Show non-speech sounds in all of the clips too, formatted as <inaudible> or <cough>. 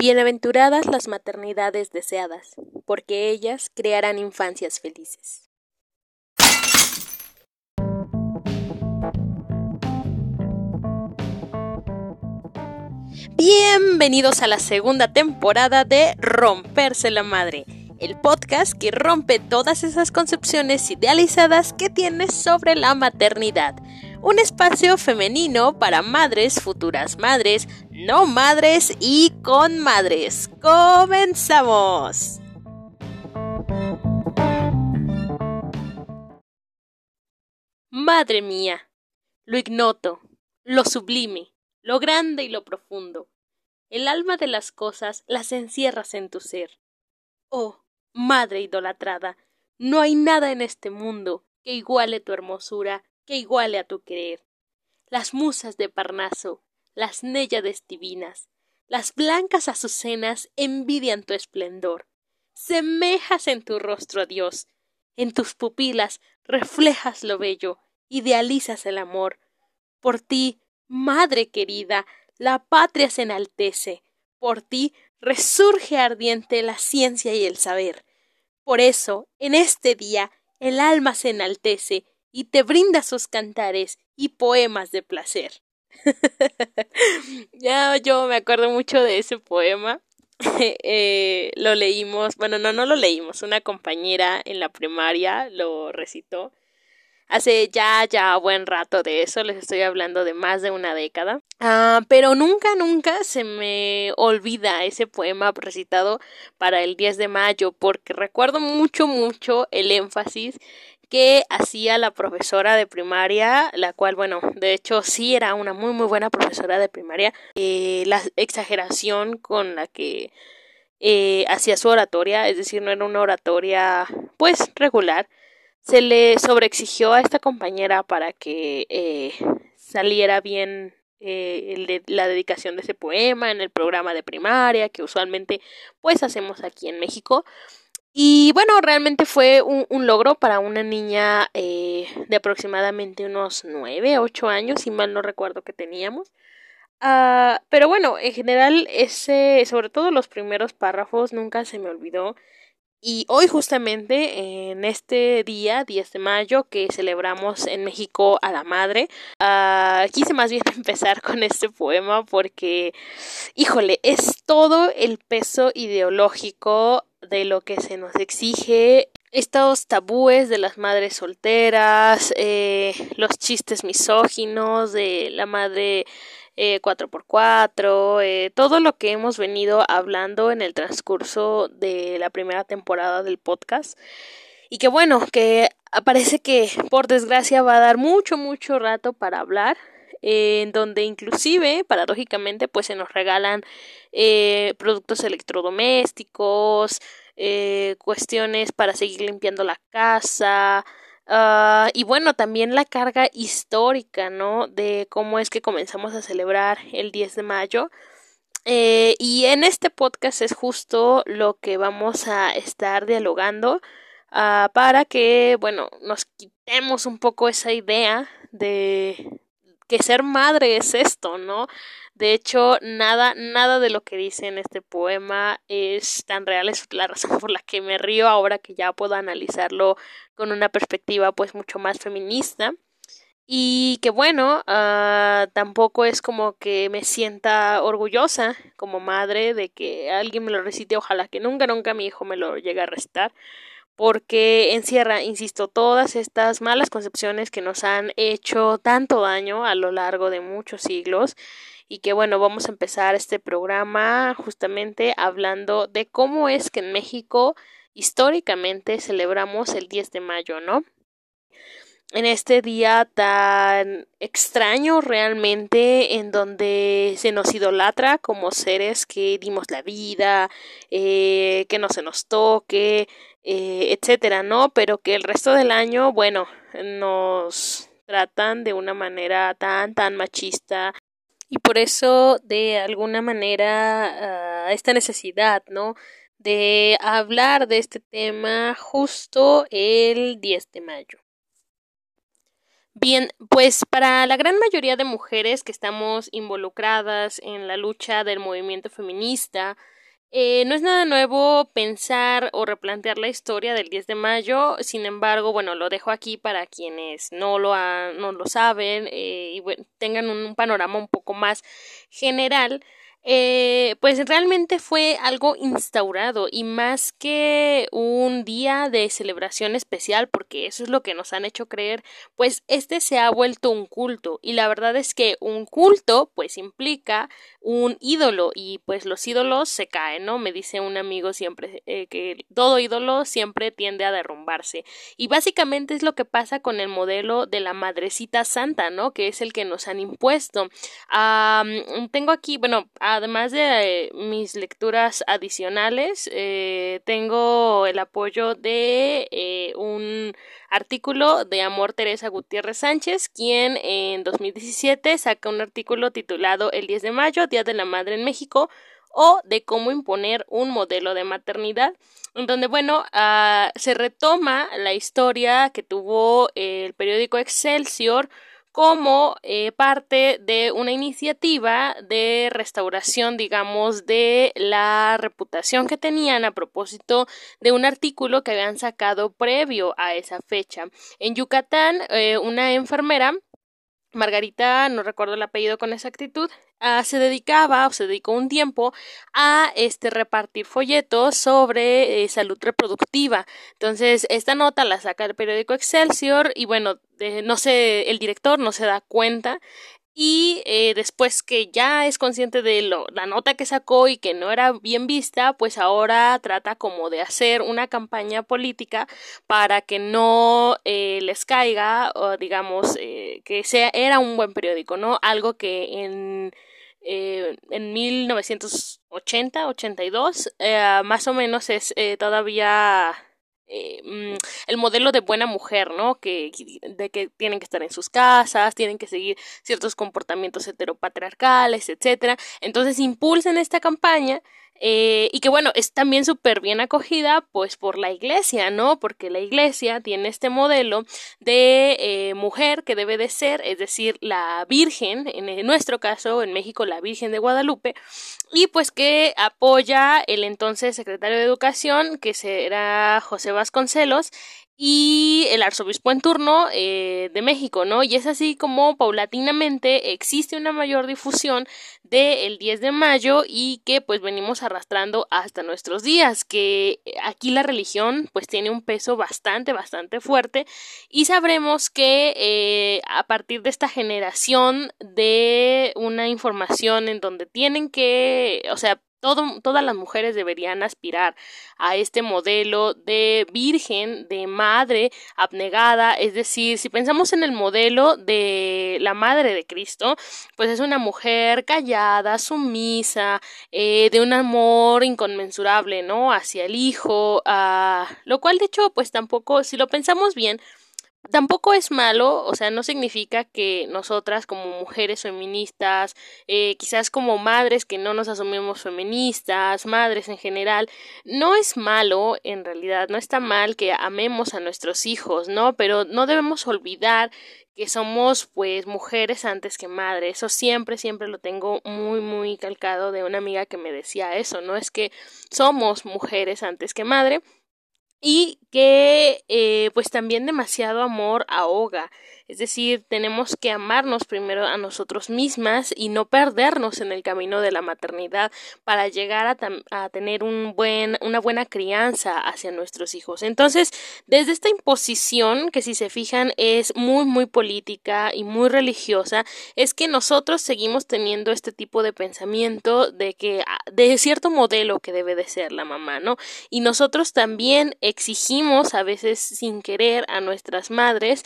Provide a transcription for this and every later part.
Bienaventuradas las maternidades deseadas, porque ellas crearán infancias felices. Bienvenidos a la segunda temporada de Romperse la Madre, el podcast que rompe todas esas concepciones idealizadas que tienes sobre la maternidad un espacio femenino para madres, futuras madres, no madres y con madres. ¡Comenzamos! Madre mía, lo ignoto, lo sublime, lo grande y lo profundo. El alma de las cosas las encierras en tu ser. Oh, madre idolatrada, no hay nada en este mundo que iguale tu hermosura que iguale a tu querer. Las musas de Parnaso, las néyades divinas, las blancas azucenas envidian tu esplendor. Semejas en tu rostro a Dios, en tus pupilas reflejas lo bello, idealizas el amor. Por ti, madre querida, la patria se enaltece, por ti resurge ardiente la ciencia y el saber. Por eso, en este día, el alma se enaltece y te brinda sus cantares y poemas de placer. <laughs> ya yo me acuerdo mucho de ese poema. <laughs> eh, lo leímos, bueno, no, no lo leímos, una compañera en la primaria lo recitó. Hace ya, ya buen rato de eso, les estoy hablando de más de una década. Ah, pero nunca, nunca se me olvida ese poema recitado para el 10 de mayo, porque recuerdo mucho, mucho el énfasis que hacía la profesora de primaria, la cual, bueno, de hecho sí era una muy, muy buena profesora de primaria, eh, la exageración con la que eh, hacía su oratoria, es decir, no era una oratoria pues regular, se le sobreexigió a esta compañera para que eh, saliera bien eh, la dedicación de ese poema en el programa de primaria que usualmente pues hacemos aquí en México y bueno, realmente fue un, logro para una niña eh, de aproximadamente unos nueve, ocho años, si mal no recuerdo que teníamos. Uh, pero bueno, en general, ese, sobre todo los primeros párrafos, nunca se me olvidó. Y hoy justamente, en este día, 10 de mayo, que celebramos en México a la Madre, uh, quise más bien <laughs> empezar con este poema porque, híjole, es todo el peso ideológico de lo que se nos exige, estos tabúes de las madres solteras, eh, los chistes misóginos de la madre eh, 4x4, eh, todo lo que hemos venido hablando en el transcurso de la primera temporada del podcast. Y que bueno, que parece que por desgracia va a dar mucho, mucho rato para hablar en donde inclusive, paradójicamente, pues se nos regalan eh, productos electrodomésticos, eh, cuestiones para seguir limpiando la casa, Uh, y bueno, también la carga histórica, ¿no? De cómo es que comenzamos a celebrar el 10 de mayo. Eh, y en este podcast es justo lo que vamos a estar dialogando uh, para que, bueno, nos quitemos un poco esa idea de, que ser madre es esto, ¿no? De hecho, nada, nada de lo que dice en este poema es tan real, es la razón por la que me río ahora que ya puedo analizarlo con una perspectiva pues mucho más feminista. Y que bueno, uh, tampoco es como que me sienta orgullosa como madre de que alguien me lo recite, ojalá que nunca, nunca mi hijo me lo llegue a recitar porque encierra, insisto, todas estas malas concepciones que nos han hecho tanto daño a lo largo de muchos siglos y que bueno, vamos a empezar este programa justamente hablando de cómo es que en México históricamente celebramos el 10 de mayo, ¿no? en este día tan extraño realmente en donde se nos idolatra como seres que dimos la vida, eh, que no se nos toque, eh, etcétera, ¿no? Pero que el resto del año, bueno, nos tratan de una manera tan, tan machista y por eso de alguna manera uh, esta necesidad, ¿no? de hablar de este tema justo el 10 de mayo. Bien, pues para la gran mayoría de mujeres que estamos involucradas en la lucha del movimiento feminista, eh, no es nada nuevo pensar o replantear la historia del 10 de mayo, sin embargo, bueno, lo dejo aquí para quienes no lo, no lo saben eh, y tengan un panorama un poco más general eh, pues realmente fue algo instaurado y más que un día de celebración especial, porque eso es lo que nos han hecho creer, pues este se ha vuelto un culto y la verdad es que un culto pues implica un ídolo y pues los ídolos se caen, ¿no? Me dice un amigo siempre eh, que todo ídolo siempre tiende a derrumbarse y básicamente es lo que pasa con el modelo de la madrecita santa, ¿no? Que es el que nos han impuesto. tengo aquí, bueno, además de eh, mis lecturas adicionales, eh, tengo el apoyo de eh, un artículo de Amor Teresa Gutiérrez Sánchez, quien en 2017 saca un artículo titulado El 10 de mayo, Día de la Madre en México, o de cómo imponer un modelo de maternidad, donde, bueno, ah, se retoma la historia que tuvo el periódico Excelsior como eh, parte de una iniciativa de restauración, digamos, de la reputación que tenían a propósito de un artículo que habían sacado previo a esa fecha. En Yucatán, eh, una enfermera Margarita, no recuerdo el apellido con exactitud, ah, se dedicaba o se dedicó un tiempo a este repartir folletos sobre eh, salud reproductiva. Entonces, esta nota la saca el periódico Excelsior y bueno, no sé, el director no se da cuenta y eh, después que ya es consciente de lo, la nota que sacó y que no era bien vista, pues ahora trata como de hacer una campaña política para que no eh, les caiga, o digamos, eh, que sea, era un buen periódico, ¿no? Algo que en, en 1980, 82, más o menos es todavía eh, mm, el modelo de buena mujer, ¿no? Que, de que tienen que estar en sus casas, tienen que seguir ciertos comportamientos heteropatriarcales, etcétera. Entonces impulsan esta campaña eh, y que bueno, es también súper bien acogida pues por la iglesia, ¿no? Porque la iglesia tiene este modelo de eh, mujer que debe de ser, es decir, la Virgen, en nuestro caso, en México, la Virgen de Guadalupe, y pues que apoya el entonces secretario de Educación, que será José Vasconcelos, y el arzobispo en turno eh, de México, ¿no? Y es así como paulatinamente existe una mayor difusión del 10 de mayo y que pues venimos arrastrando hasta nuestros días, que aquí la religión pues tiene un peso bastante, bastante fuerte y sabremos que eh, a partir de esta generación de una información en donde tienen que, o sea, todas las mujeres deberían aspirar a este modelo de virgen, de madre abnegada, es decir, si pensamos en el modelo de la madre de Cristo, pues es una mujer callada, sumisa, eh, de un amor inconmensurable, ¿no? Hacia el hijo, uh, lo cual de hecho, pues tampoco, si lo pensamos bien, tampoco es malo, o sea, no significa que nosotras como mujeres feministas, eh, quizás como madres que no nos asumimos feministas, madres en general, no es malo, en realidad, no está mal que amemos a nuestros hijos, ¿no? Pero no debemos olvidar que somos pues mujeres antes que madres. Eso siempre, siempre lo tengo muy, muy calcado de una amiga que me decía eso, ¿no? Es que somos mujeres antes que madre y que eh, pues también demasiado amor ahoga es decir, tenemos que amarnos primero a nosotros mismas y no perdernos en el camino de la maternidad para llegar a, a tener un buen, una buena crianza hacia nuestros hijos. Entonces, desde esta imposición, que si se fijan es muy, muy política y muy religiosa, es que nosotros seguimos teniendo este tipo de pensamiento de que, ah, de cierto modelo que debe de ser la mamá, ¿no? Y nosotros también exigimos a veces sin querer a nuestras madres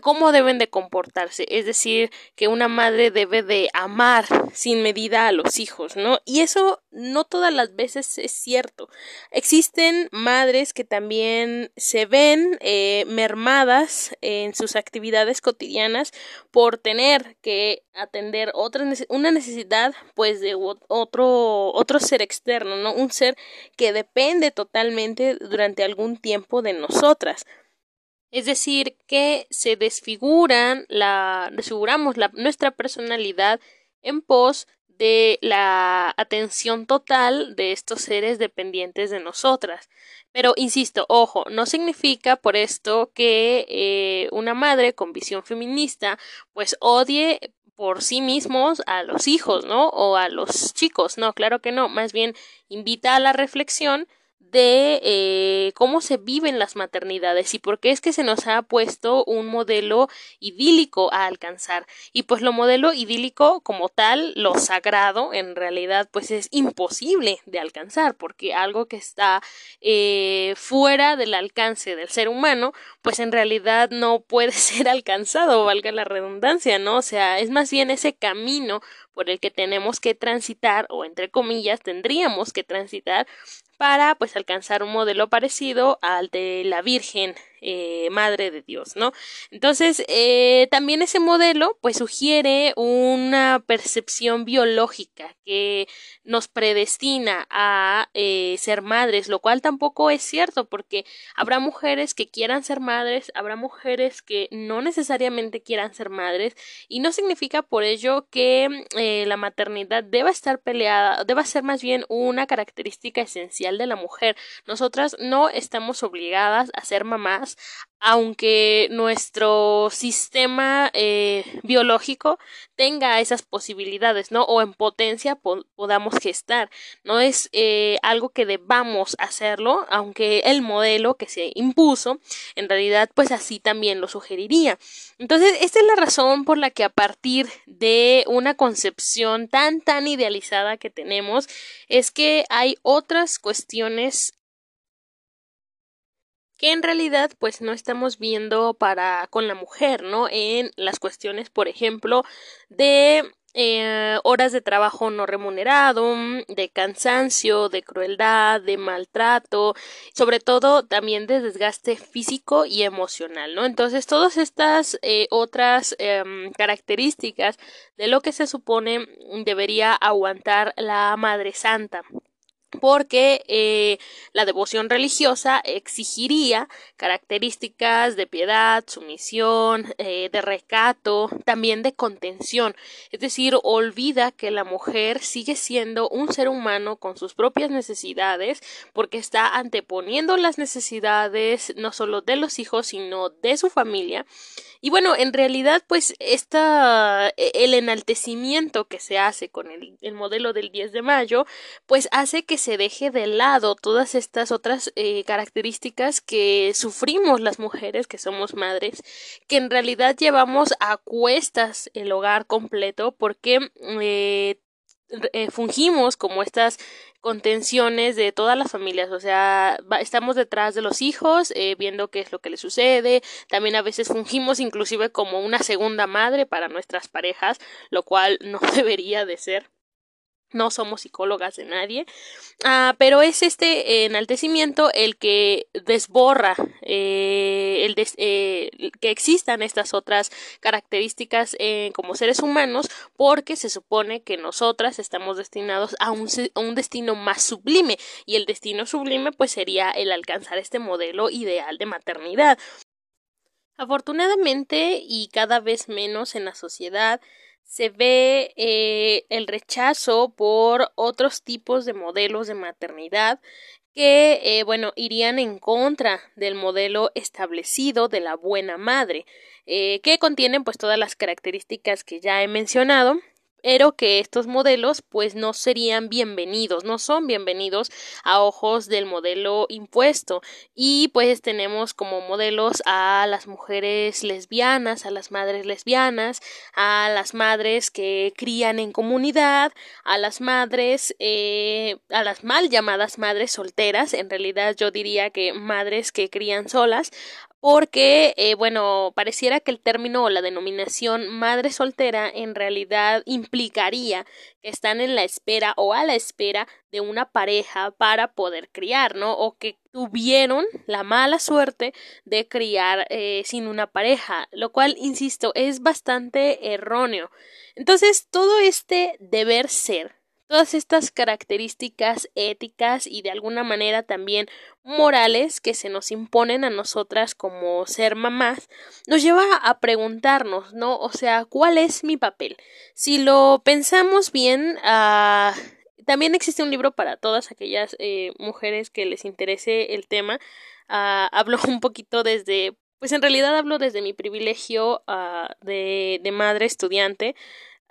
cómo debe deben de comportarse, es decir, que una madre debe de amar sin medida a los hijos, ¿no? Y eso no todas las veces es cierto. Existen madres que también se ven eh, mermadas en sus actividades cotidianas por tener que atender otra una necesidad pues de otro otro ser externo, ¿no? Un ser que depende totalmente durante algún tiempo de nosotras. Es decir, que se desfiguran la, desfiguramos la, nuestra personalidad en pos de la atención total de estos seres dependientes de nosotras. Pero insisto, ojo, no significa por esto que eh, una madre con visión feminista pues odie por sí mismos a los hijos, ¿no? O a los chicos, no, claro que no, más bien invita a la reflexión de eh, cómo se viven las maternidades y por qué es que se nos ha puesto un modelo idílico a alcanzar. Y pues lo modelo idílico como tal, lo sagrado, en realidad pues es imposible de alcanzar porque algo que está eh, fuera del alcance del ser humano pues en realidad no puede <laughs> ser alcanzado, valga la redundancia, ¿no? O sea, es más bien ese camino por el que tenemos que transitar o entre comillas tendríamos que transitar para pues alcanzar un modelo parecido al de la Virgen eh, Madre de Dios, ¿no? Entonces, eh, también ese modelo pues sugiere una percepción biológica que nos predestina a eh, ser madres, lo cual tampoco es cierto porque habrá mujeres que quieran ser madres, habrá mujeres que no necesariamente quieran ser madres y no significa por ello que la maternidad deba estar peleada, deba ser más bien una característica esencial de la mujer. Nosotras no estamos obligadas a ser mamás aunque nuestro sistema eh, biológico tenga esas posibilidades, ¿no? O en potencia podamos gestar. No es eh, algo que debamos hacerlo, aunque el modelo que se impuso, en realidad, pues así también lo sugeriría. Entonces, esta es la razón por la que a partir de una concepción tan, tan idealizada que tenemos, es que hay otras cuestiones en realidad pues no estamos viendo para con la mujer, ¿no? En las cuestiones, por ejemplo, de eh, horas de trabajo no remunerado, de cansancio, de crueldad, de maltrato, sobre todo también de desgaste físico y emocional, ¿no? Entonces, todas estas eh, otras em, características de lo que se supone debería aguantar la Madre Santa porque eh, la devoción religiosa exigiría características de piedad, sumisión, eh, de recato, también de contención. Es decir, olvida que la mujer sigue siendo un ser humano con sus propias necesidades, porque está anteponiendo las necesidades no solo de los hijos, sino de su familia. Y bueno, en realidad, pues, esta, e, el enaltecimiento que se hace con el, el modelo del 10 de mayo, pues hace que se deje de lado todas estas otras eh, características que sufrimos las mujeres que somos madres, que en realidad llevamos a cuestas el hogar completo porque eh, eh, fungimos como estas contenciones de todas las familias, o sea, estamos detrás de los hijos, viendo qué es lo que les sucede, también a veces fungimos inclusive como una segunda madre para nuestras parejas, lo cual no <laughs> debería de ser no somos psicólogas de nadie, ah, pero es este enaltecimiento el que desborra eh, el eh, que existan estas otras características eh, como seres humanos porque se supone que nosotras estamos destinados a un, a un destino más sublime y el destino sublime pues sería el alcanzar este modelo ideal de maternidad. Afortunadamente y cada vez menos en la sociedad se ve eh, el rechazo por otros tipos de modelos de maternidad que, eh, bueno, irían en contra del modelo establecido de la buena madre, eh, que contienen pues todas las características que ya he mencionado pero que estos modelos pues no serían bienvenidos, no son bienvenidos a ojos del modelo impuesto. Y pues tenemos como modelos a las mujeres lesbianas, a las madres lesbianas, a las madres que crían en comunidad, a las madres, eh, a las mal llamadas madres solteras, en realidad yo diría que madres que crían solas, porque, eh, bueno, pareciera que el término o la denominación madre soltera en realidad implicaría que están en la espera o a la espera de una pareja para poder criar, ¿no? O que tuvieron la mala suerte de criar eh, sin una pareja, lo cual, insisto, es bastante erróneo. Entonces, todo este deber ser todas estas características éticas y de alguna manera también morales que se nos imponen a nosotras como ser mamás, nos lleva a preguntarnos, ¿no? O sea, ¿cuál es mi papel? Si lo pensamos bien, uh, también existe un libro para todas aquellas eh, mujeres que les interese el tema. Uh, hablo <laughs> un poquito desde, pues en realidad hablo desde mi privilegio uh, de, de madre estudiante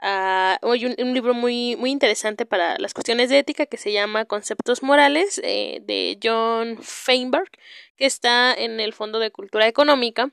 Uh, hay un, libro muy, muy interesante para las cuestiones de ética que se llama Conceptos Morales eh, de John Feinberg, que está en el Fondo de Cultura Económica.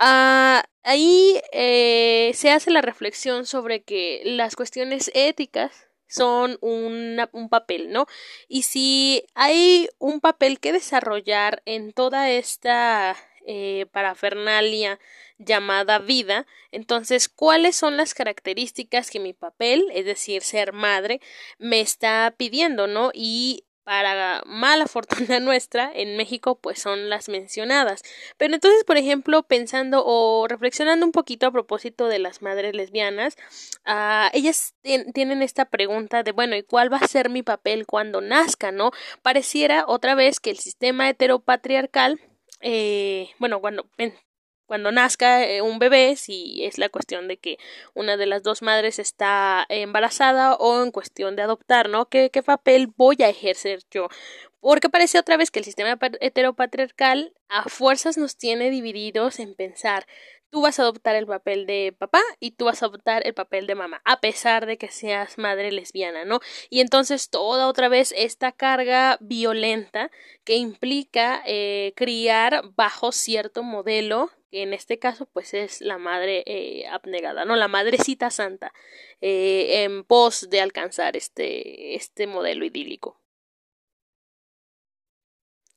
Uh, ahí eh, se hace la reflexión sobre que las cuestiones éticas son un papel, ¿no? Y si hay un papel que desarrollar en toda esta eh, parafernalia llamada vida. Entonces, ¿cuáles son las características que mi papel, es decir, ser madre, me está pidiendo, ¿no? Y para mala <laughs> fortuna nuestra, en México pues son las mencionadas. Pero entonces, por ejemplo, pensando o reflexionando un poquito a propósito de las madres lesbianas, uh, ellas tienen esta pregunta de, bueno, ¿y cuál va a ser mi papel cuando nazca, no? Pareciera otra vez que el sistema heteropatriarcal eh, bueno, cuando, cuando nazca eh, un bebé, si es la cuestión de que una de las dos madres está embarazada o en cuestión de adoptar, ¿no? ¿Qué, qué papel voy a ejercer yo? Porque parece otra vez que el sistema heteropatriarcal a fuerzas nos tiene divididos en pensar tú vas a adoptar el papel de papá y tú vas a adoptar el papel de mamá, a pesar de que seas madre lesbiana, ¿no? Y entonces toda otra vez esta carga violenta que implica eh, criar bajo cierto modelo que en este caso pues es la madre eh, abnegada, ¿no? La madrecita santa eh, en pos de alcanzar este, este modelo idílico.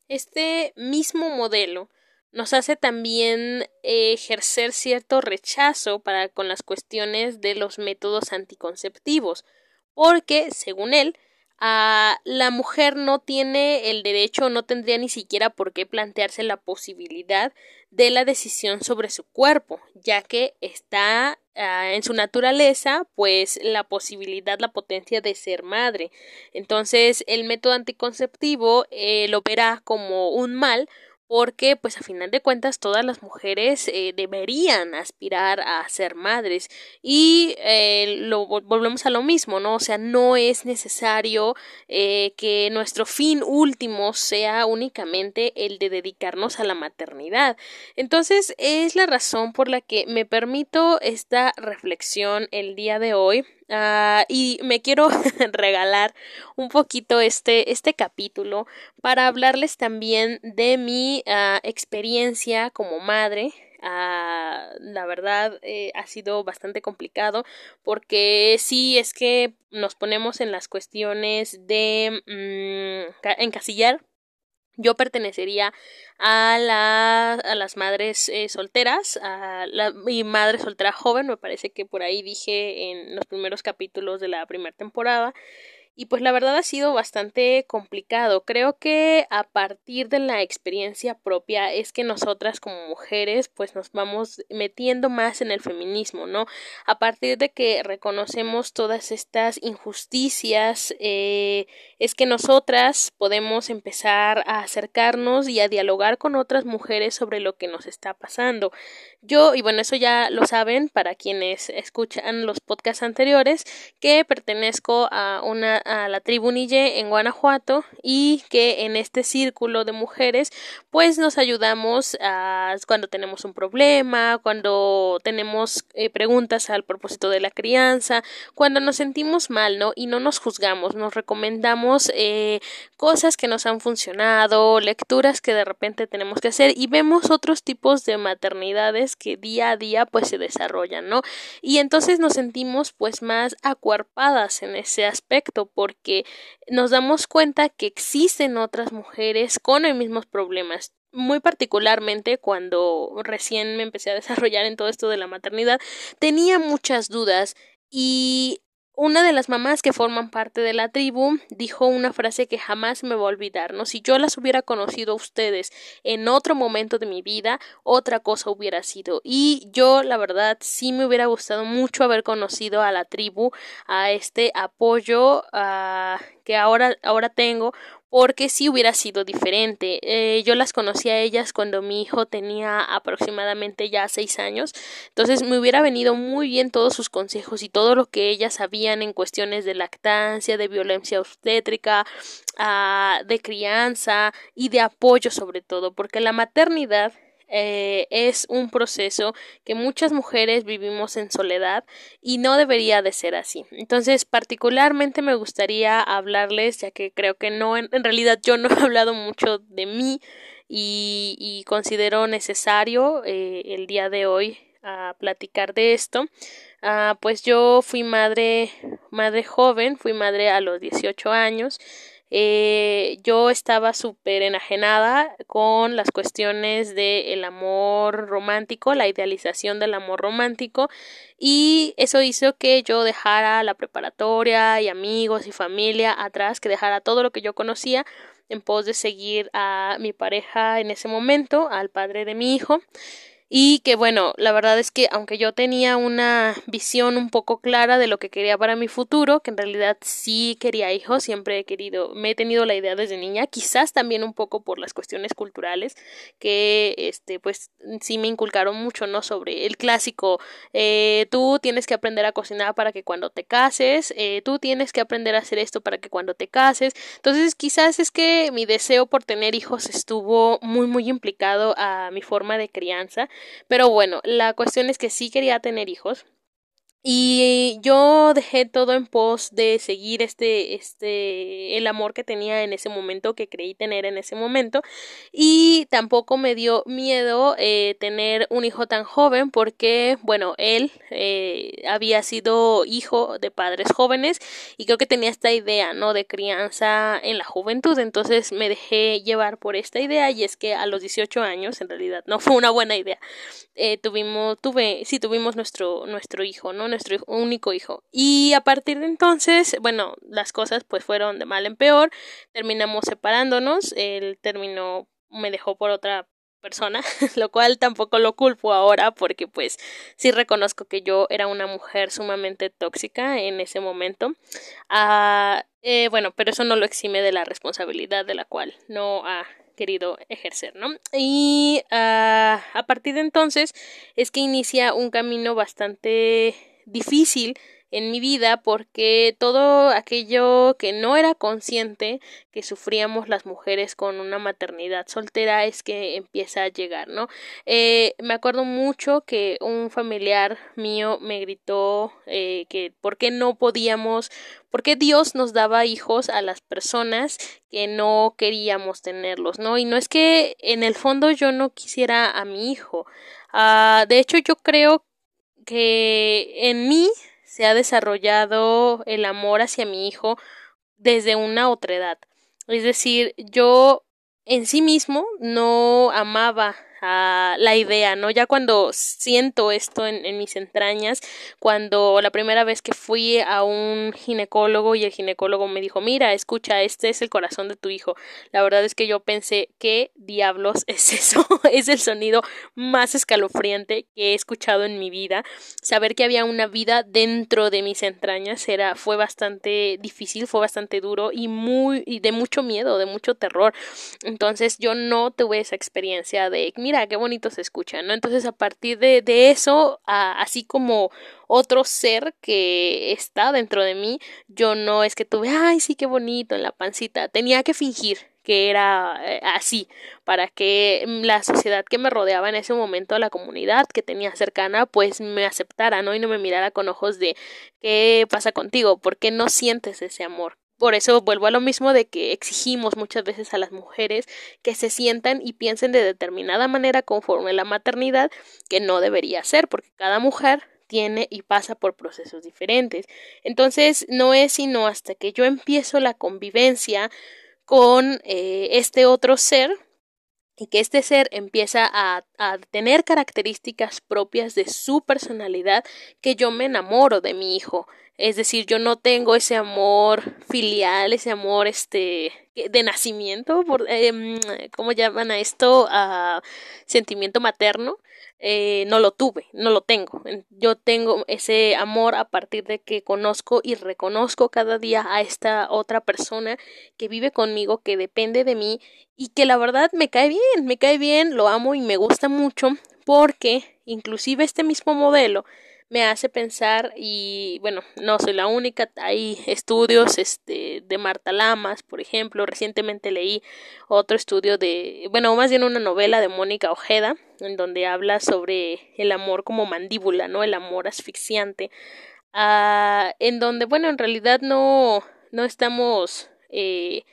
Este mismo modelo nos hace también ejercer cierto rechazo para con las cuestiones de los métodos anticonceptivos, porque, según él, la mujer no tiene el derecho, no tendría ni siquiera por qué plantearse la posibilidad de la decisión sobre su cuerpo, ya que está ah, en su naturaleza, pues la posibilidad, la potencia de ser madre. Entonces, el método anticonceptivo eh, lo verá como un mal porque pues a final de cuentas todas las mujeres eh, deberían aspirar a ser madres. Y eh, lo volvemos a lo mismo no o sea no es necesario eh, que nuestro fin último sea únicamente el de dedicarnos a la maternidad. Entonces es la razón por la que me permito esta reflexión el día de hoy Uh, y me quiero <laughs> regalar un poquito este, este capítulo para hablarles también de mi uh, experiencia como madre. Uh, la verdad eh, ha sido bastante complicado porque sí es que nos ponemos en las cuestiones de mm, encasillar yo pertenecería a, la, a las madres eh, solteras, a la, mi madre soltera joven, me parece que por ahí dije en los primeros capítulos de la primera temporada y pues la verdad ha sido bastante complicado. Creo que a partir de la experiencia propia es que nosotras como mujeres pues nos vamos metiendo más en el feminismo, ¿no? A partir de que reconocemos todas estas injusticias eh, es que nosotras podemos empezar a acercarnos y a dialogar con otras mujeres sobre lo que nos está pasando. Yo, y bueno, eso ya lo saben para quienes escuchan los podcasts anteriores, que pertenezco a una a la tribu en Guanajuato y que en este círculo de mujeres pues nos ayudamos cuando tenemos un problema, cuando tenemos eh, preguntas al propósito de la crianza, cuando nos sentimos mal, ¿no? Y no nos juzgamos, nos recomendamos eh, cosas que nos han funcionado, lecturas que de repente tenemos que hacer y vemos otros tipos de maternidades que día a día pues se desarrollan, ¿no? Y entonces nos sentimos pues más acuerpadas en ese aspecto porque nos damos cuenta que existen otras mujeres con los mismos problemas muy particularmente cuando recién me empecé a desarrollar en todo esto de la maternidad, tenía muchas dudas y una de las mamás que forman parte de la tribu dijo una frase que jamás me va a olvidar, ¿no? Si yo las hubiera conocido a ustedes en otro momento de mi vida, otra cosa hubiera sido. Y yo, la verdad, sí me hubiera gustado mucho haber conocido a la tribu, a este apoyo uh, que ahora, ahora tengo, porque sí hubiera sido diferente. Eh, yo las conocí a ellas cuando mi hijo tenía aproximadamente ya seis años, entonces me hubiera venido muy bien todos sus consejos y todo lo que ellas sabían en cuestiones de lactancia, de violencia obstétrica, uh, de crianza y de apoyo sobre todo, porque la maternidad eh, es un proceso que muchas mujeres vivimos en soledad y no debería de ser así. Entonces, particularmente me gustaría hablarles, ya que creo que no, en, realidad yo no <laughs> he hablado mucho de mí y, considero necesario eh, el día de hoy a platicar de esto. Uh, pues yo fui madre, madre joven, fui madre a los 18 años eh, yo estaba súper enajenada con las cuestiones del amor romántico, la idealización del amor romántico y eso hizo que yo dejara la preparatoria y amigos y familia atrás, que dejara todo lo que yo conocía en pos de seguir a mi pareja en ese momento, al padre de mi hijo y que bueno, la verdad es que aunque yo tenía una visión un poco clara de lo que quería para mi futuro, que en realidad sí quería hijos, siempre he querido, me he tenido la idea desde niña, quizás también un poco por las cuestiones culturales que este pues sí me inculcaron mucho, ¿no? sobre el clásico, eh, tú tienes que aprender a cocinar para que cuando te cases, eh, tú tienes que aprender a hacer esto para que cuando te cases. Entonces, quizás es que mi deseo por tener hijos estuvo muy muy implicado a mi forma de crianza pero bueno, la cuestión es que sí quería tener hijos. Y yo dejé todo en pos de seguir este, este, el amor que tenía en ese momento, que creí tener en ese momento. Y tampoco me dio miedo eh, tener un hijo tan joven porque, bueno, él eh, había sido hijo de padres jóvenes y creo que tenía esta idea, ¿no? De crianza en la juventud. Entonces me dejé llevar por esta idea y es que a los 18 años, en realidad, no fue una buena idea. Eh, tuvimos, tuve, sí, tuvimos nuestro, nuestro hijo, ¿no? Nuestro único hijo. Y a partir de entonces, bueno, las cosas pues fueron de mal en peor, terminamos separándonos, él terminó, me dejó por otra persona, <laughs> lo cual tampoco lo culpo ahora porque pues sí reconozco que yo era una mujer sumamente tóxica en ese momento. Ah, eh, bueno, pero eso no lo exime de la responsabilidad de la cual no ha querido ejercer, ¿no? Y ah, a partir de entonces es que inicia un camino bastante difícil en mi vida porque todo aquello que no era consciente que sufríamos las mujeres con una maternidad soltera es que empieza a llegar, ¿no? Eh, me acuerdo mucho que un familiar mío me gritó eh, que por qué no podíamos, por qué Dios nos daba hijos a las personas que no queríamos tenerlos, ¿no? Y no es que en el fondo yo no quisiera a mi hijo. Uh, de hecho, yo creo que en mí se ha desarrollado el amor hacia mi hijo desde una otra edad. Es decir, yo en sí mismo no amaba a la idea, ¿no? Ya cuando siento esto en, en, mis entrañas, cuando la primera vez que fui a un ginecólogo y el ginecólogo me dijo, mira, escucha, este es el corazón de tu hijo. La verdad es que yo pensé, ¿qué diablos es eso? <laughs> es el sonido más escalofriante que he escuchado en mi vida. Saber que había una vida dentro de mis entrañas era, fue bastante difícil, fue bastante duro y muy, y de mucho miedo, de mucho terror. Entonces yo no tuve esa experiencia de, mira, qué bonito se escucha, ¿no? Entonces, a partir de, de eso, así como otro ser que está dentro de mí, yo no es que tuve, ay, sí, qué bonito en la pancita, tenía que fingir que era eh, así, para que la sociedad que me rodeaba en ese momento, la comunidad que tenía cercana, pues me aceptara, ¿no? Y no me mirara con ojos de ¿qué pasa contigo? ¿Por qué no sientes ese amor? Por eso vuelvo a lo mismo de que exigimos muchas veces a las mujeres que se sientan y piensen de determinada manera conforme la maternidad que no debería ser, porque cada mujer tiene y pasa por procesos diferentes. Entonces, no es sino hasta que yo empiezo la convivencia con eh, este otro ser y que este ser empieza a, tener características propias de su personalidad que yo me enamoro de mi hijo Es decir, yo no tengo ese amor filial, ese amor este de nacimiento, por, eh, ¿cómo llaman a esto? a sentimiento materno. Eh, no lo tuve, no lo tengo. Yo tengo ese amor a partir de que conozco y reconozco cada día a esta otra persona que vive conmigo, que depende de mí y que la verdad me cae bien, me cae bien, lo amo y me gusta mucho porque inclusive este mismo modelo me hace pensar y bueno, no soy la única, hay estudios este de Marta Lamas, por ejemplo, recientemente leí otro estudio de, bueno, más bien una novela de Mónica Ojeda, en donde habla sobre el amor como mandíbula, ¿no? El amor asfixiante, ah, en donde, bueno, en realidad no, no estamos eh,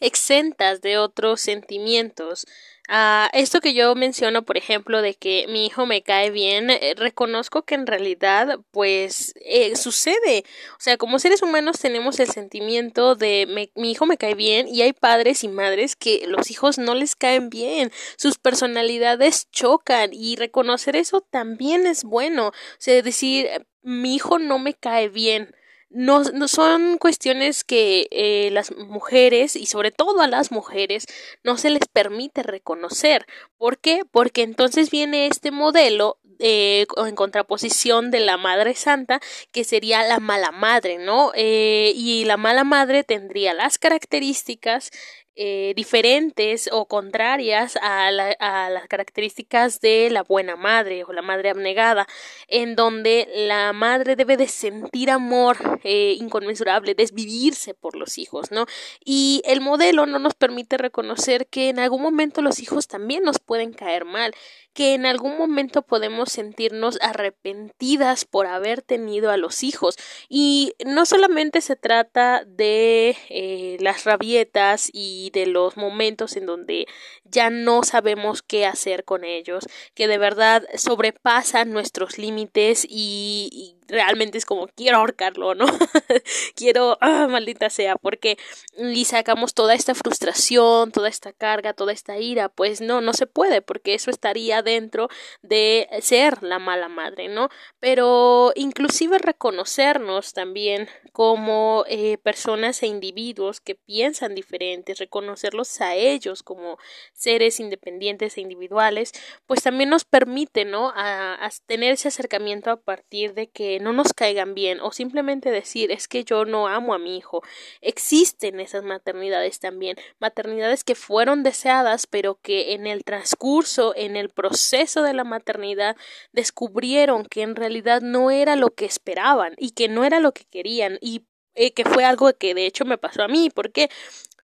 exentas de otros sentimientos. Ah, esto que yo menciono, por ejemplo, de que mi hijo me cae bien, eh, reconozco que en realidad, pues, eh, sucede. O sea, como seres humanos tenemos el sentimiento de mi hijo me cae bien y hay padres y madres que los hijos no les caen bien, sus personalidades chocan y reconocer eso también es bueno. O sea, decir, mi hijo no me cae bien no, son cuestiones que eh, las mujeres y sobre todo a las mujeres no se les permite reconocer. ¿Por qué? Porque entonces viene este modelo eh, en contraposición de la Madre Santa, que sería la mala madre, ¿no? Eh, y la mala madre tendría las características eh, diferentes o contrarias a, a, las características de la buena madre o la madre abnegada, en donde la madre debe de sentir amor eh, inconmensurable, desvivirse por los hijos, ¿no? Y el modelo no nos permite reconocer que en algún momento los hijos también nos pueden caer mal que en algún momento podemos sentirnos arrepentidas por haber tenido a los hijos. Y no solamente se trata de eh, las rabietas y de los momentos en donde ya no sabemos qué hacer con ellos, que de verdad sobrepasan nuestros límites y realmente es como quiero ahorcarlo, ¿no? <laughs> quiero, ah, maldita sea, porque y sacamos toda esta frustración, toda esta carga, toda esta ira, pues no, no se puede, porque eso estaría dentro de ser la mala madre, ¿no? Pero inclusive reconocernos también como eh, personas e individuos que piensan diferentes, reconocerlos a ellos como seres independientes e individuales, pues también nos permite, ¿no? a tener ese acercamiento a partir de que no nos caigan bien o simplemente decir es que yo no amo a mi hijo. Existen esas maternidades también, maternidades que fueron deseadas pero que en el transcurso, en el proceso de la maternidad descubrieron que en realidad no era lo que esperaban y que no era lo que querían y eh, que fue algo que de hecho me pasó a mí. ¿Por qué?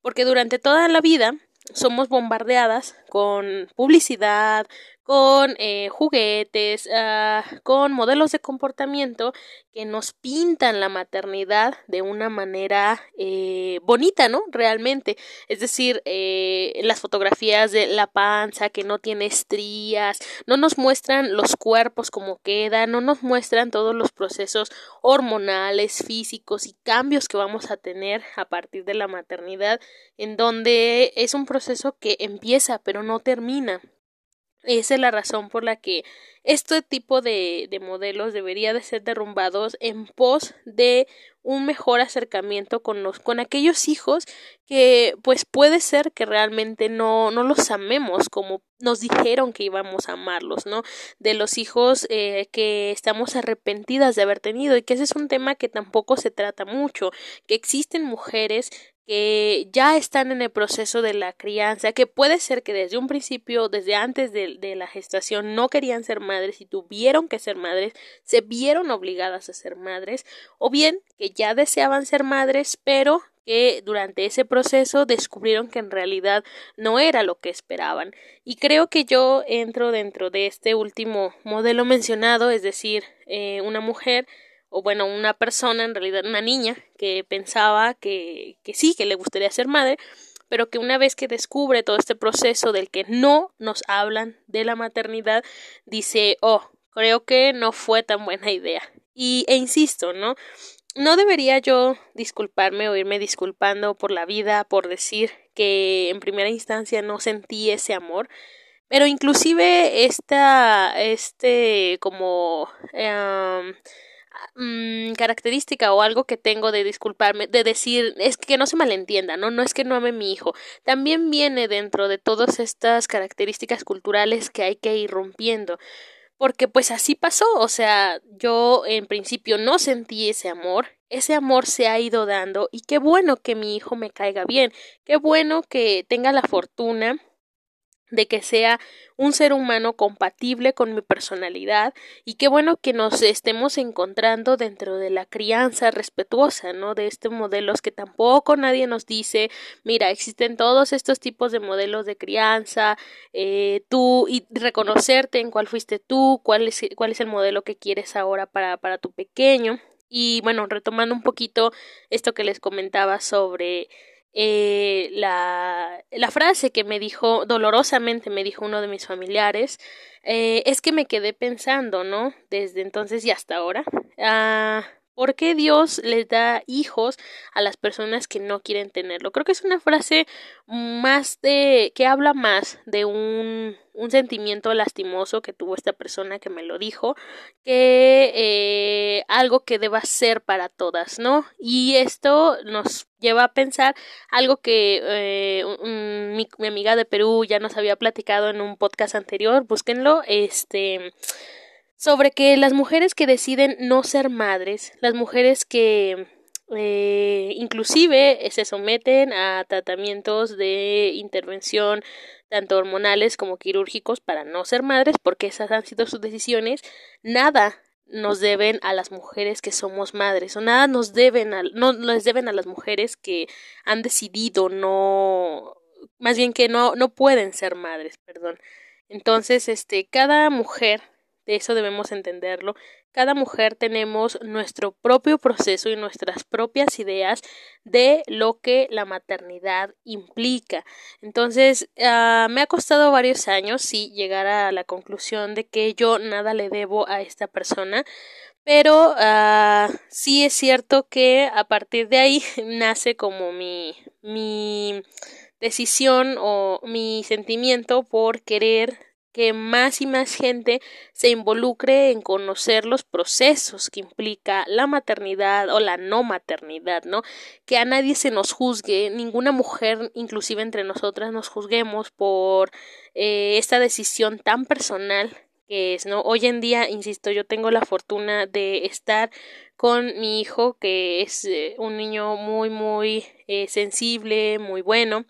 Porque durante toda la vida somos bombardeadas con publicidad, con eh, juguetes, ah, con modelos de comportamiento que nos pintan la maternidad de una manera eh, bonita, ¿no? Realmente. Es decir, eh, las fotografías de la panza que no tiene estrías, no nos muestran los cuerpos como quedan, no nos muestran todos los procesos hormonales, físicos y cambios que vamos a tener a partir de la maternidad, en donde es un proceso que empieza pero no termina. Esa es la razón por la que este tipo de, de, modelos debería de ser derrumbados en pos de un mejor acercamiento con los con aquellos hijos que pues puede ser que realmente no no los amemos como nos dijeron que íbamos a amarlos no de los hijos eh, que estamos arrepentidas de haber tenido y que ese es un tema que tampoco se trata mucho que existen mujeres que ya están en el proceso de la crianza, que puede ser que desde un principio, desde antes de, la gestación, no querían ser madres y tuvieron que ser madres, se vieron obligadas a ser madres, o bien que ya deseaban ser madres, pero que durante ese proceso descubrieron que en realidad no era lo que esperaban. Y creo que yo entro dentro de este último modelo mencionado, es decir, eh, una mujer o bueno, una persona, en realidad una niña, que pensaba que, que sí, que le gustaría ser madre, pero que una vez que descubre todo este proceso del que no nos hablan de la maternidad, dice, oh, creo que no fue tan buena idea. Y, e insisto, ¿no? No debería yo disculparme o irme disculpando por la vida, por decir que en primera instancia no sentí ese amor, pero inclusive esta, este como eh, mm, característica o algo que tengo de disculparme, de decir, es que no se malentienda, ¿no? No es que no ame mi hijo. También viene dentro de todas estas características culturales que hay que ir rompiendo porque pues así pasó, o sea, yo en principio no sentí ese amor, ese amor se ha ido dando y qué bueno que mi hijo me caiga bien, qué bueno que tenga la fortuna de que sea un ser humano compatible con mi personalidad y qué bueno que nos estemos encontrando dentro de la crianza respetuosa, ¿no? De este modelos que tampoco nadie nos dice, mira, existen todos estos tipos de modelos de crianza, eh, tú y reconocerte en cuál fuiste tú, cuál es, cuál es el modelo que quieres ahora para, para tu pequeño. Y bueno, retomando un poquito esto que les comentaba sobre eh, la, frase que me dijo, dolorosamente me dijo uno de mis familiares, eh, es que me quedé pensando, ¿no? Desde entonces y hasta ahora. Ah, ¿Por qué Dios les da hijos a las personas que no quieren tenerlo? Creo que es una frase más de que habla más de un, un sentimiento lastimoso que tuvo esta persona que me lo dijo que eh, algo que deba ser para todas, ¿no? Y esto nos lleva a pensar algo que eh, mi, mi amiga de Perú ya nos había platicado en un podcast anterior, búsquenlo, este sobre que las mujeres que deciden no ser madres, las mujeres que eh, inclusive se someten a tratamientos de intervención tanto hormonales como quirúrgicos para no ser madres porque esas han sido sus decisiones nada nos deben a las mujeres que somos madres o nada nos deben a, no les deben a las mujeres que han decidido no más bien que no no pueden ser madres perdón. Entonces este cada mujer de eso debemos entenderlo. Cada mujer tenemos nuestro propio proceso y nuestras propias ideas de lo que la maternidad implica. Entonces, uh, me ha costado varios años, sí, llegar a la conclusión de que yo nada le debo a esta persona, pero uh, sí es cierto que a partir de ahí <laughs> nace como mi, mi decisión o mi sentimiento por querer que más y más gente se involucre en conocer los procesos que implica la maternidad o la no maternidad, ¿no? Que a nadie se nos juzgue, ninguna mujer, inclusive entre nosotras, nos juzguemos por eh, esta decisión tan personal que es, ¿no? Hoy en día, insisto, yo tengo la fortuna de estar con mi hijo, que es eh, un niño muy, muy eh, sensible, muy bueno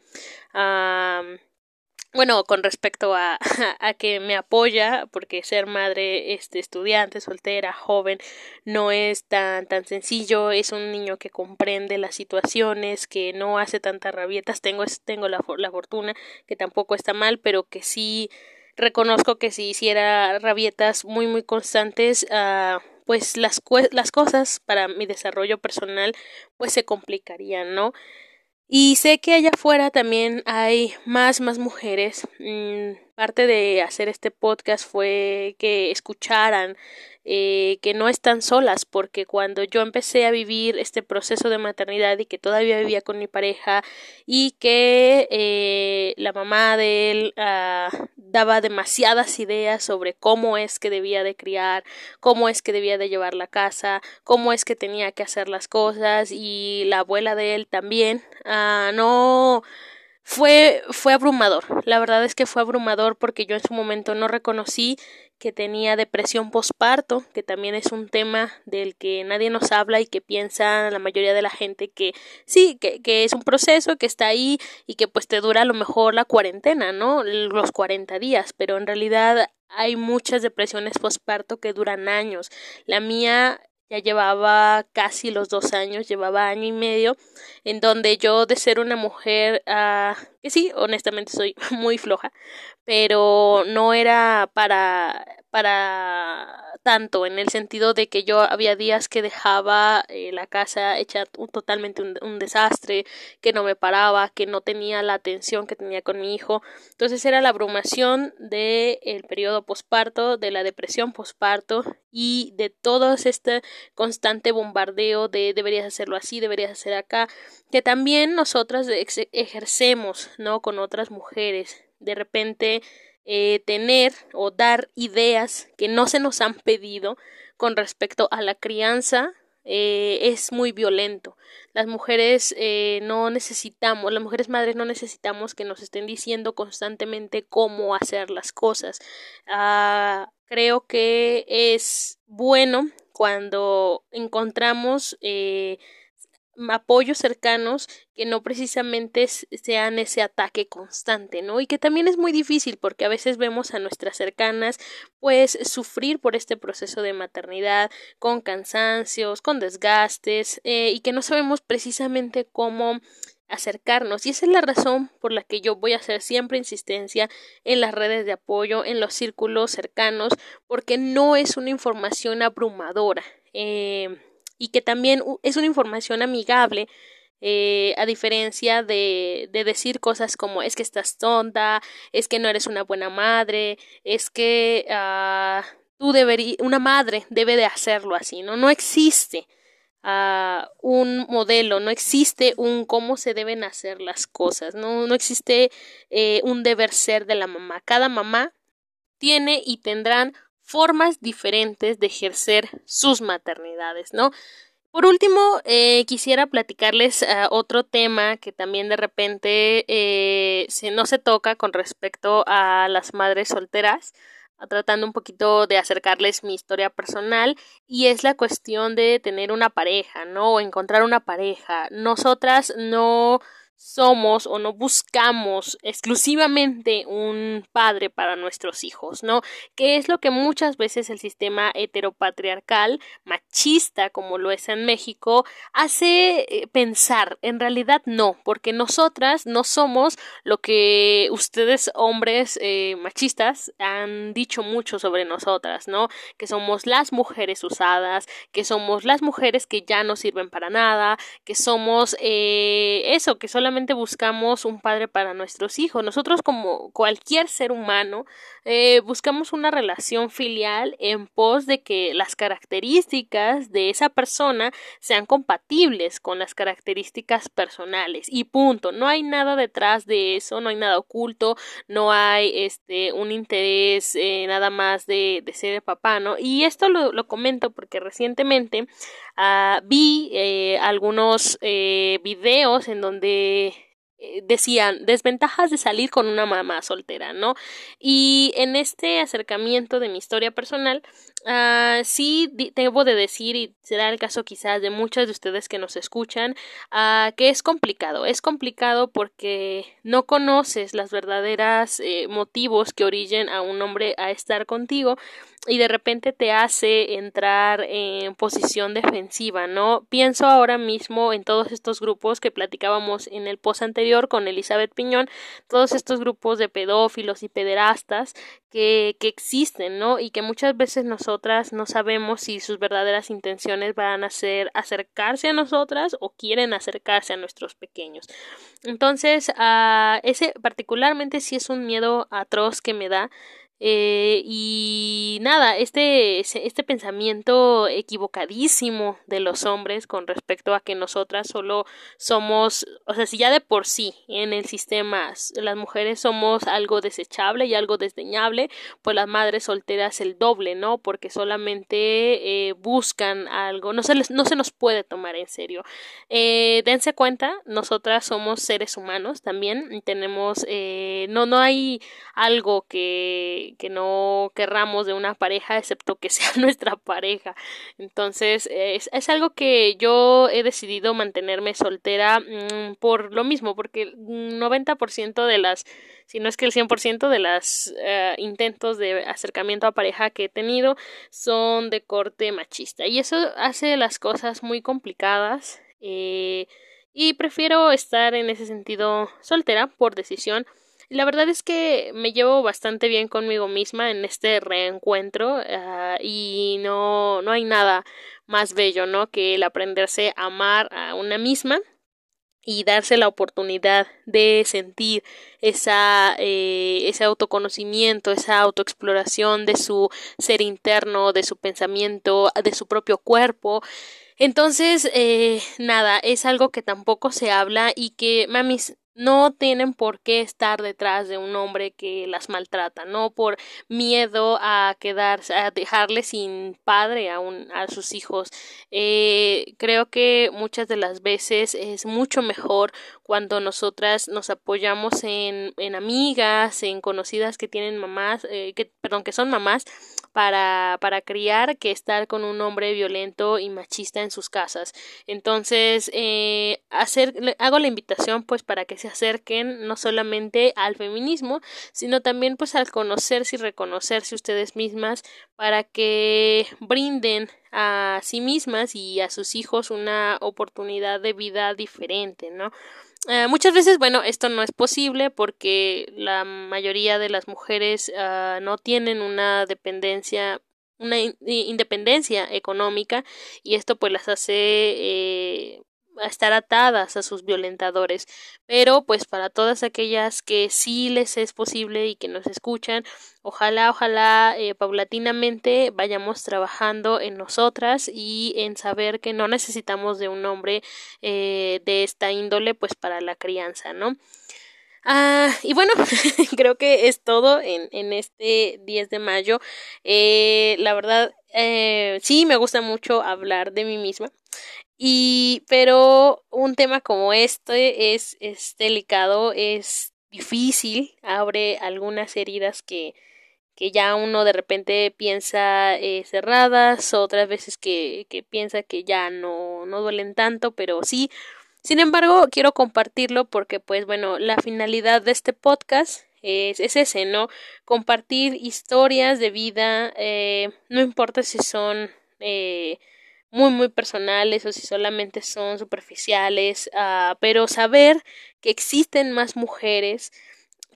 bueno, con respecto a, <laughs> a, que me apoya, porque ser madre, este, estudiante, soltera, joven, no es tan, tan sencillo, es un niño que comprende las situaciones, que no hace tantas rabietas, tengo, tengo la, la fortuna, que tampoco está mal, pero que sí reconozco que si hiciera rabietas muy, muy constantes, uh, pues las, las cosas para mi desarrollo personal, pues se complicarían, ¿no? Y sé que allá afuera también hay más, más mujeres. Mm, parte de hacer este podcast fue que escucharan eh, que no están solas, porque cuando yo empecé a vivir este proceso de maternidad y que todavía vivía con mi pareja y que eh, la mamá de él ah, daba demasiadas ideas sobre cómo es que debía de criar, cómo es que debía de llevar la casa, cómo es que tenía que hacer las cosas y la abuela de él también, ah, no fue, fue abrumador. La verdad es que fue abrumador porque yo en su momento no reconocí que tenía depresión posparto, que también es un tema del que nadie nos habla y que piensa la mayoría de la gente que sí, que, que es un proceso que está ahí y que pues te dura a lo mejor la cuarentena, ¿no? Los 40 días, pero en realidad hay muchas depresiones posparto que duran años. La mía ya llevaba casi los dos años, llevaba año y medio, en donde yo de ser una mujer uh, que sí, honestamente soy <laughs> muy floja, pero no era para para tanto en el sentido de que yo había días que dejaba eh, la casa hecha totalmente un, desastre, que no me paraba, que no tenía la atención que tenía con mi hijo. Entonces era la abrumación del el periodo posparto, de la depresión posparto y de todo este constante bombardeo de deberías hacerlo así, deberías hacer acá, que también nosotras ejercemos, ¿no? Con otras mujeres. De repente eh, tener o dar ideas que no se nos han pedido con respecto a la crianza eh, es muy violento. Las mujeres eh, no necesitamos, las mujeres madres no necesitamos que nos estén diciendo constantemente cómo hacer las cosas. Ah, creo que es bueno cuando encontramos apoyos cercanos que no precisamente sean ese ataque constante, ¿no? Y que también es muy difícil porque a veces vemos a nuestras cercanas pues sufrir por este proceso de maternidad con cansancios, con desgastes eh, y que no sabemos precisamente cómo acercarnos y esa es la razón por la que yo voy a hacer siempre insistencia en las redes de apoyo, en los círculos cercanos, porque no es una información abrumadora. Eh, y que también es una información amigable eh, a diferencia de, de, decir cosas como es que estás tonta, es que no eres una buena madre, es que uh, tú una madre debe de hacerlo así, ¿no? No existe uh, un modelo, no existe un cómo se deben hacer las cosas, no, no existe eh, un deber ser de la mamá. Cada mamá tiene y tendrán formas diferentes de ejercer sus maternidades, ¿no? Por último, eh, quisiera platicarles uh, otro tema que también de repente eh, se, no se toca con respecto a las madres solteras, tratando un poquito de acercarles mi historia personal y es la cuestión de tener una pareja, ¿no? O encontrar una pareja. Nosotras no somos o no buscamos exclusivamente un padre para nuestros hijos, ¿no? Que es lo que muchas veces el sistema heteropatriarcal, machista como lo es en México, hace eh, pensar. En realidad no, porque nosotras no somos lo que ustedes hombres eh, machistas han dicho mucho sobre nosotras, ¿no? Que somos las mujeres usadas, que somos las mujeres que ya no sirven para nada, que somos eh, eso, que solamente buscamos un padre para nuestros hijos. Nosotros como cualquier ser humano eh, buscamos una relación filial en pos de que las características de esa persona sean compatibles con las características personales y punto. No hay nada detrás de eso, no hay nada oculto, no hay este un interés eh, nada más de, de ser papá, ¿no? Y esto lo, lo comento porque recientemente uh, vi eh, algunos eh, videos en donde decían desventajas de salir con una mamá soltera, ¿no? Y en este acercamiento de mi historia personal, uh, sí debo de decir, y será el caso quizás de muchas de ustedes que nos escuchan, uh, que es complicado. Es complicado porque no conoces las verdaderas eh, motivos que origen a un hombre a estar contigo y de repente te hace entrar en posición defensiva, ¿no? Pienso ahora mismo en todos estos grupos que platicábamos en el post anterior con Elizabeth Piñón, todos estos grupos de pedófilos y pederastas que, que existen, ¿no? Y que muchas veces nosotras no sabemos si sus verdaderas intenciones van a ser acercarse a nosotras o quieren acercarse a nuestros pequeños. Entonces, uh, ese particularmente sí es un miedo atroz que me da eh, y nada, este, este pensamiento equivocadísimo de los hombres con respecto a que nosotras solo somos, o sea, si ya de por sí en el sistema las mujeres somos algo desechable y algo desdeñable, pues las madres solteras el doble, ¿no? Porque solamente eh, buscan algo, no se, les, no se nos puede tomar en serio. Eh, dense cuenta, nosotras somos seres humanos también, tenemos, eh, no, no hay algo que que, no querramos de una pareja excepto que <laughs> sea nuestra pareja. Entonces es, es algo que yo he decidido mantenerme soltera mmm, por lo mismo, porque el 90% de las, si no es que el 100% de los uh, eh, intentos de acercamiento a pareja que he tenido son de corte machista. Y eso hace las cosas muy complicadas. Eh, y prefiero estar en ese sentido soltera por decisión la verdad es que me llevo bastante bien conmigo misma en este reencuentro uh, y no, no hay nada más bello, ¿no? Que el aprenderse a amar a una misma y darse la oportunidad de sentir esa, eh, ese autoconocimiento, esa autoexploración de su ser interno, de su pensamiento, de su propio cuerpo. Entonces, eh, nada, es algo que tampoco se habla y que, mamis, no tienen por qué estar detrás de un hombre que las maltrata, no por miedo a quedarse, a dejarle sin padre a, un, a sus hijos. Eh, creo que muchas de las veces es mucho mejor cuando nosotras nos apoyamos en, en amigas, en conocidas que tienen mamás, eh, que, perdón, que son mamás, para, para criar que estar con un hombre violento y machista en sus casas. Entonces, eh, hacer, hago la invitación pues para que se acerquen no solamente al feminismo, sino también pues al conocerse y reconocerse ustedes mismas para que brinden a sí mismas y a sus hijos una oportunidad de vida diferente, ¿no? Eh, muchas veces, bueno, esto no es posible porque la mayoría de las mujeres uh, no tienen una dependencia, una in independencia económica y esto pues las hace eh, a estar atadas a sus violentadores. Pero pues para todas aquellas que sí les es posible y que nos escuchan, ojalá, ojalá eh, paulatinamente vayamos trabajando en nosotras y en saber que no necesitamos de un hombre eh, de esta índole pues para la crianza, ¿no? Ah, y bueno, <laughs> creo que es todo en, en este 10 de mayo. Eh, la verdad, eh, sí, me gusta mucho hablar de mí misma. Y, pero un tema como este es, es delicado, es difícil, abre algunas heridas que, que ya uno de repente piensa eh, cerradas, otras veces que, que piensa que ya no, no duelen tanto, pero sí. Sin embargo, quiero compartirlo porque, pues bueno, la finalidad de este podcast es, es ese, ¿no? Compartir historias de vida, eh, no importa si son eh, muy muy personales o si solamente son superficiales, uh, pero saber que existen más mujeres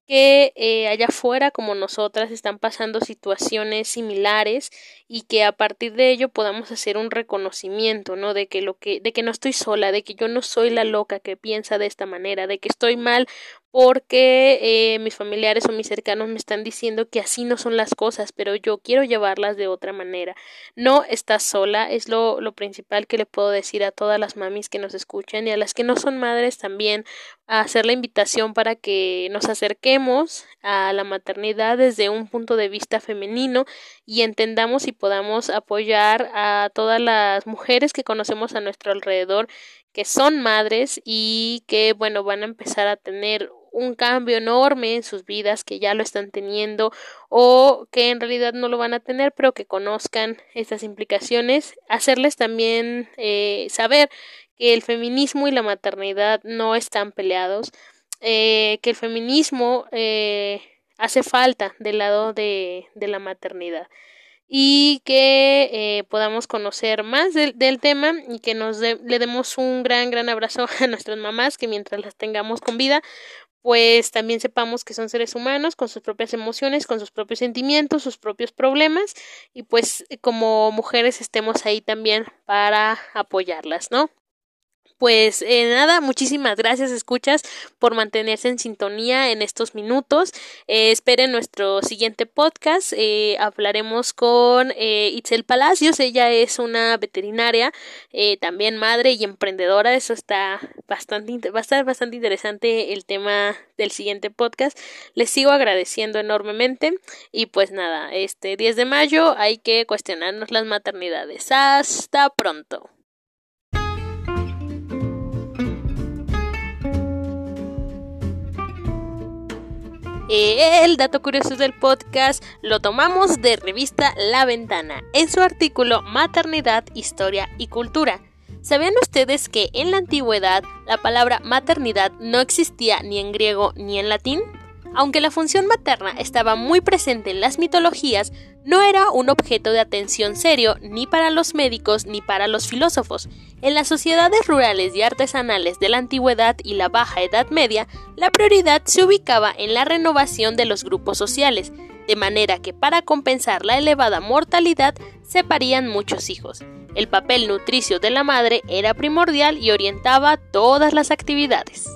que eh, allá afuera como nosotras están pasando situaciones similares y que a partir de ello podamos hacer un reconocimiento, ¿no? De que lo que de que no estoy sola, de que yo no soy la loca que piensa de esta manera, de que estoy mal porque eh, mis familiares o mis cercanos me están diciendo que así no son las cosas, pero yo quiero llevarlas de otra manera. No estás sola, es lo, lo principal que le puedo decir a todas las mamis que nos escuchan y a las que no son madres también, a hacer la invitación para que nos acerquemos a la maternidad desde un punto de vista femenino y entendamos y podamos apoyar a todas las mujeres que conocemos a nuestro alrededor que son madres y que bueno van a empezar a tener un cambio enorme en sus vidas que ya lo están teniendo o que en realidad no lo van a tener pero que conozcan estas implicaciones. Hacerles también eh, saber que el feminismo y la maternidad no están peleados eh, que el feminismo eh, hace falta del lado de, de la maternidad y que podamos conocer más del, del tema y que nos de, le demos un gran, gran abrazo <laughs> a nuestras mamás, que mientras las tengamos con vida, pues también sepamos que son seres humanos con sus propias emociones, con sus propios sentimientos, sus propios problemas y pues como mujeres estemos ahí también para apoyarlas, ¿no? Pues eh, nada, muchísimas gracias, escuchas, por mantenerse en sintonía en estos minutos. Eh, esperen nuestro siguiente podcast. Eh, hablaremos con eh, Itzel Palacios. Ella es una veterinaria, eh, también madre y emprendedora. Eso está bastante, va a estar bastante interesante el tema del siguiente podcast. Les sigo agradeciendo enormemente. Y pues nada, este 10 de mayo hay que cuestionarnos las maternidades. Hasta pronto. El dato curioso del podcast lo tomamos de revista La Ventana en su artículo Maternidad, Historia y Cultura. ¿Sabían ustedes que en la antigüedad la palabra maternidad no existía ni en griego ni en latín? Aunque la función materna estaba muy presente en las mitologías, no era un objeto de atención serio ni para los médicos ni para los filósofos. En las sociedades rurales y artesanales de la antigüedad y la baja Edad Media, la prioridad se ubicaba en la renovación de los grupos sociales, de manera que para compensar la elevada mortalidad se parían muchos hijos. El papel nutricio de la madre era primordial y orientaba todas las actividades.